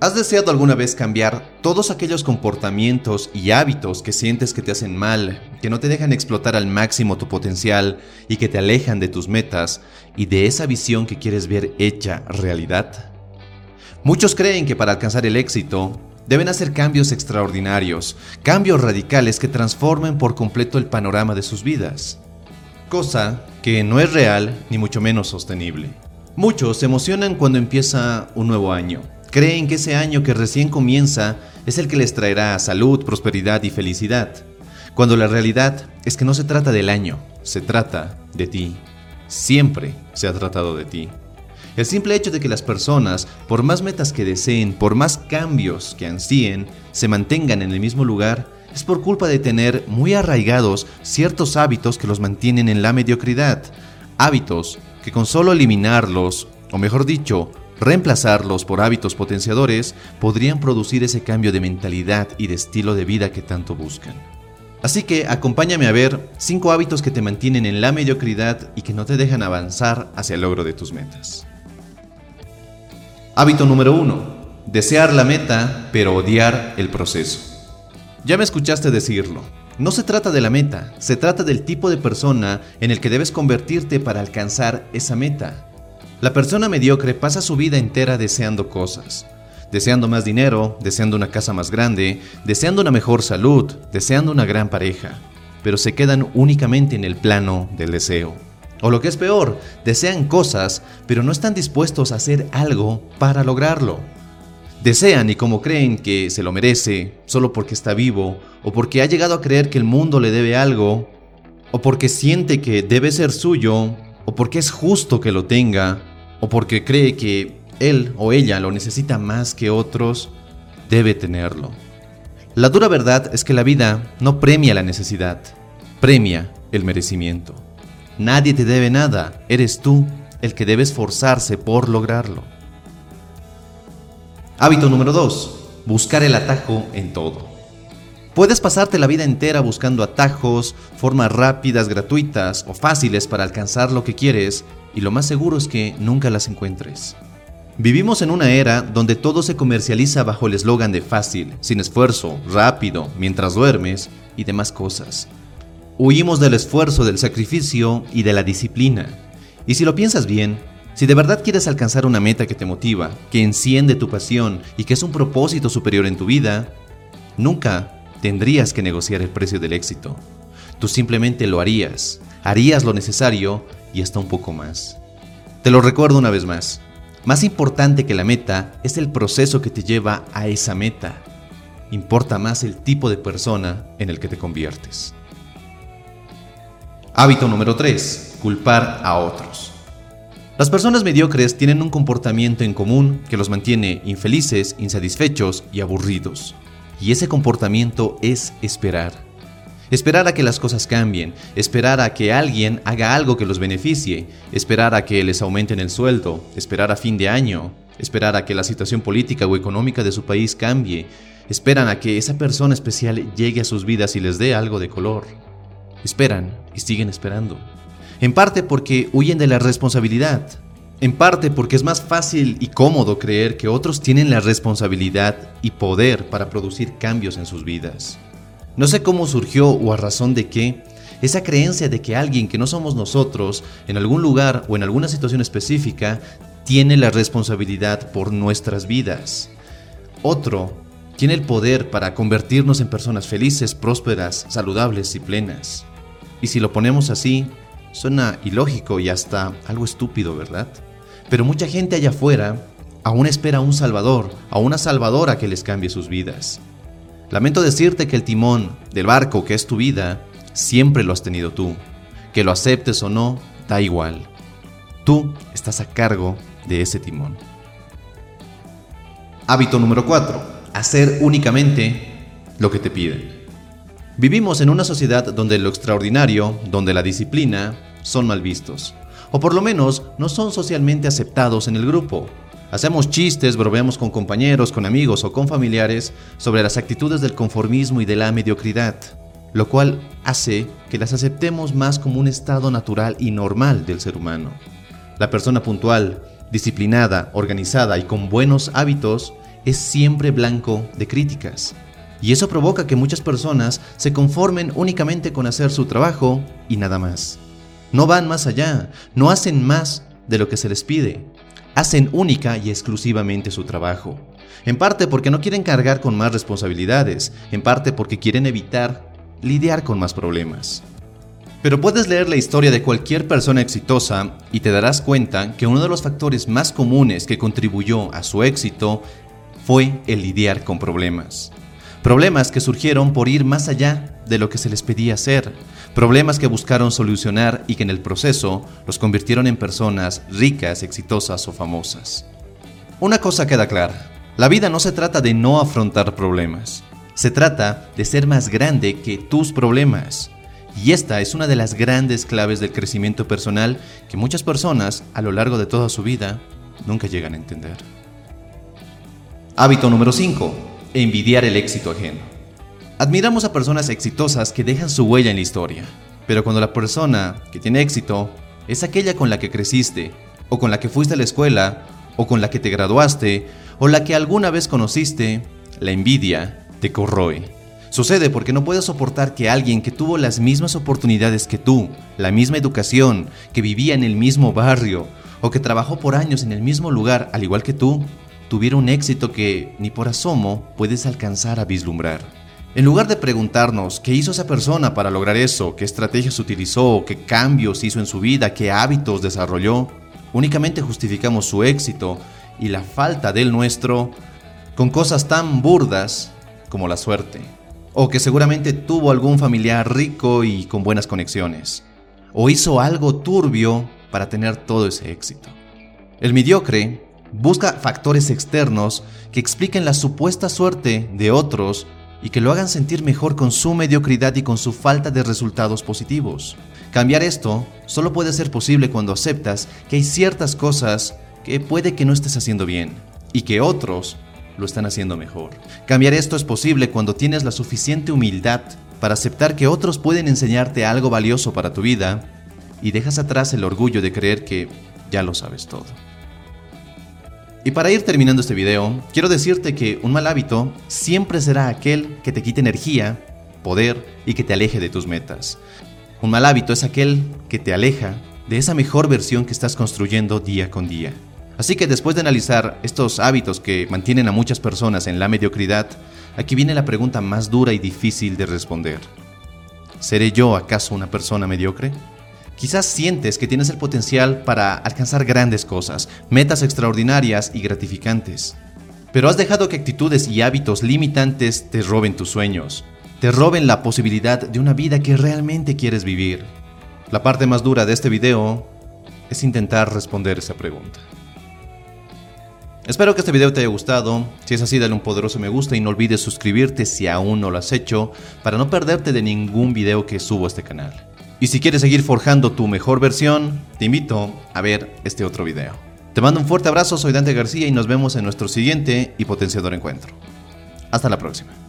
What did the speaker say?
¿Has deseado alguna vez cambiar todos aquellos comportamientos y hábitos que sientes que te hacen mal, que no te dejan explotar al máximo tu potencial y que te alejan de tus metas y de esa visión que quieres ver hecha realidad? Muchos creen que para alcanzar el éxito deben hacer cambios extraordinarios, cambios radicales que transformen por completo el panorama de sus vidas, cosa que no es real ni mucho menos sostenible. Muchos se emocionan cuando empieza un nuevo año Creen que ese año que recién comienza es el que les traerá salud, prosperidad y felicidad, cuando la realidad es que no se trata del año, se trata de ti. Siempre se ha tratado de ti. El simple hecho de que las personas, por más metas que deseen, por más cambios que ansíen, se mantengan en el mismo lugar, es por culpa de tener muy arraigados ciertos hábitos que los mantienen en la mediocridad. Hábitos que con solo eliminarlos, o mejor dicho, Reemplazarlos por hábitos potenciadores podrían producir ese cambio de mentalidad y de estilo de vida que tanto buscan. Así que acompáñame a ver 5 hábitos que te mantienen en la mediocridad y que no te dejan avanzar hacia el logro de tus metas. Hábito número 1. Desear la meta, pero odiar el proceso. Ya me escuchaste decirlo. No se trata de la meta, se trata del tipo de persona en el que debes convertirte para alcanzar esa meta. La persona mediocre pasa su vida entera deseando cosas, deseando más dinero, deseando una casa más grande, deseando una mejor salud, deseando una gran pareja, pero se quedan únicamente en el plano del deseo. O lo que es peor, desean cosas, pero no están dispuestos a hacer algo para lograrlo. Desean y como creen que se lo merece, solo porque está vivo, o porque ha llegado a creer que el mundo le debe algo, o porque siente que debe ser suyo, o porque es justo que lo tenga, o porque cree que él o ella lo necesita más que otros, debe tenerlo. La dura verdad es que la vida no premia la necesidad, premia el merecimiento. Nadie te debe nada, eres tú el que debe esforzarse por lograrlo. Hábito número 2. Buscar el atajo en todo. Puedes pasarte la vida entera buscando atajos, formas rápidas, gratuitas o fáciles para alcanzar lo que quieres y lo más seguro es que nunca las encuentres. Vivimos en una era donde todo se comercializa bajo el eslogan de fácil, sin esfuerzo, rápido, mientras duermes y demás cosas. Huimos del esfuerzo, del sacrificio y de la disciplina. Y si lo piensas bien, si de verdad quieres alcanzar una meta que te motiva, que enciende tu pasión y que es un propósito superior en tu vida, nunca tendrías que negociar el precio del éxito. Tú simplemente lo harías, harías lo necesario y hasta un poco más. Te lo recuerdo una vez más. Más importante que la meta es el proceso que te lleva a esa meta. Importa más el tipo de persona en el que te conviertes. Hábito número 3. Culpar a otros. Las personas mediocres tienen un comportamiento en común que los mantiene infelices, insatisfechos y aburridos. Y ese comportamiento es esperar. Esperar a que las cosas cambien, esperar a que alguien haga algo que los beneficie, esperar a que les aumenten el sueldo, esperar a fin de año, esperar a que la situación política o económica de su país cambie, esperan a que esa persona especial llegue a sus vidas y les dé algo de color. Esperan y siguen esperando. En parte porque huyen de la responsabilidad, en parte porque es más fácil y cómodo creer que otros tienen la responsabilidad y poder para producir cambios en sus vidas. No sé cómo surgió o a razón de qué, esa creencia de que alguien que no somos nosotros, en algún lugar o en alguna situación específica, tiene la responsabilidad por nuestras vidas. Otro tiene el poder para convertirnos en personas felices, prósperas, saludables y plenas. Y si lo ponemos así, suena ilógico y hasta algo estúpido, ¿verdad? Pero mucha gente allá afuera aún espera a un Salvador, a una Salvadora que les cambie sus vidas. Lamento decirte que el timón del barco que es tu vida siempre lo has tenido tú. Que lo aceptes o no, da igual. Tú estás a cargo de ese timón. Hábito número 4. Hacer únicamente lo que te piden. Vivimos en una sociedad donde lo extraordinario, donde la disciplina, son mal vistos o por lo menos no son socialmente aceptados en el grupo. Hacemos chistes, bromeamos con compañeros, con amigos o con familiares sobre las actitudes del conformismo y de la mediocridad, lo cual hace que las aceptemos más como un estado natural y normal del ser humano. La persona puntual, disciplinada, organizada y con buenos hábitos es siempre blanco de críticas. Y eso provoca que muchas personas se conformen únicamente con hacer su trabajo y nada más. No van más allá, no hacen más de lo que se les pide. Hacen única y exclusivamente su trabajo. En parte porque no quieren cargar con más responsabilidades, en parte porque quieren evitar lidiar con más problemas. Pero puedes leer la historia de cualquier persona exitosa y te darás cuenta que uno de los factores más comunes que contribuyó a su éxito fue el lidiar con problemas. Problemas que surgieron por ir más allá de lo que se les pedía hacer. Problemas que buscaron solucionar y que en el proceso los convirtieron en personas ricas, exitosas o famosas. Una cosa queda clara. La vida no se trata de no afrontar problemas. Se trata de ser más grande que tus problemas. Y esta es una de las grandes claves del crecimiento personal que muchas personas a lo largo de toda su vida nunca llegan a entender. Hábito número 5 envidiar el éxito ajeno. Admiramos a personas exitosas que dejan su huella en la historia, pero cuando la persona que tiene éxito es aquella con la que creciste, o con la que fuiste a la escuela, o con la que te graduaste, o la que alguna vez conociste, la envidia te corroe. Sucede porque no puedes soportar que alguien que tuvo las mismas oportunidades que tú, la misma educación, que vivía en el mismo barrio, o que trabajó por años en el mismo lugar al igual que tú, tuviera un éxito que ni por asomo puedes alcanzar a vislumbrar. En lugar de preguntarnos qué hizo esa persona para lograr eso, qué estrategias utilizó, qué cambios hizo en su vida, qué hábitos desarrolló, únicamente justificamos su éxito y la falta del nuestro con cosas tan burdas como la suerte, o que seguramente tuvo algún familiar rico y con buenas conexiones, o hizo algo turbio para tener todo ese éxito. El mediocre Busca factores externos que expliquen la supuesta suerte de otros y que lo hagan sentir mejor con su mediocridad y con su falta de resultados positivos. Cambiar esto solo puede ser posible cuando aceptas que hay ciertas cosas que puede que no estés haciendo bien y que otros lo están haciendo mejor. Cambiar esto es posible cuando tienes la suficiente humildad para aceptar que otros pueden enseñarte algo valioso para tu vida y dejas atrás el orgullo de creer que ya lo sabes todo. Y para ir terminando este video, quiero decirte que un mal hábito siempre será aquel que te quite energía, poder y que te aleje de tus metas. Un mal hábito es aquel que te aleja de esa mejor versión que estás construyendo día con día. Así que después de analizar estos hábitos que mantienen a muchas personas en la mediocridad, aquí viene la pregunta más dura y difícil de responder. ¿Seré yo acaso una persona mediocre? Quizás sientes que tienes el potencial para alcanzar grandes cosas, metas extraordinarias y gratificantes. Pero has dejado que actitudes y hábitos limitantes te roben tus sueños, te roben la posibilidad de una vida que realmente quieres vivir. La parte más dura de este video es intentar responder esa pregunta. Espero que este video te haya gustado, si es así dale un poderoso me gusta y no olvides suscribirte si aún no lo has hecho para no perderte de ningún video que subo a este canal. Y si quieres seguir forjando tu mejor versión, te invito a ver este otro video. Te mando un fuerte abrazo, soy Dante García y nos vemos en nuestro siguiente y potenciador encuentro. Hasta la próxima.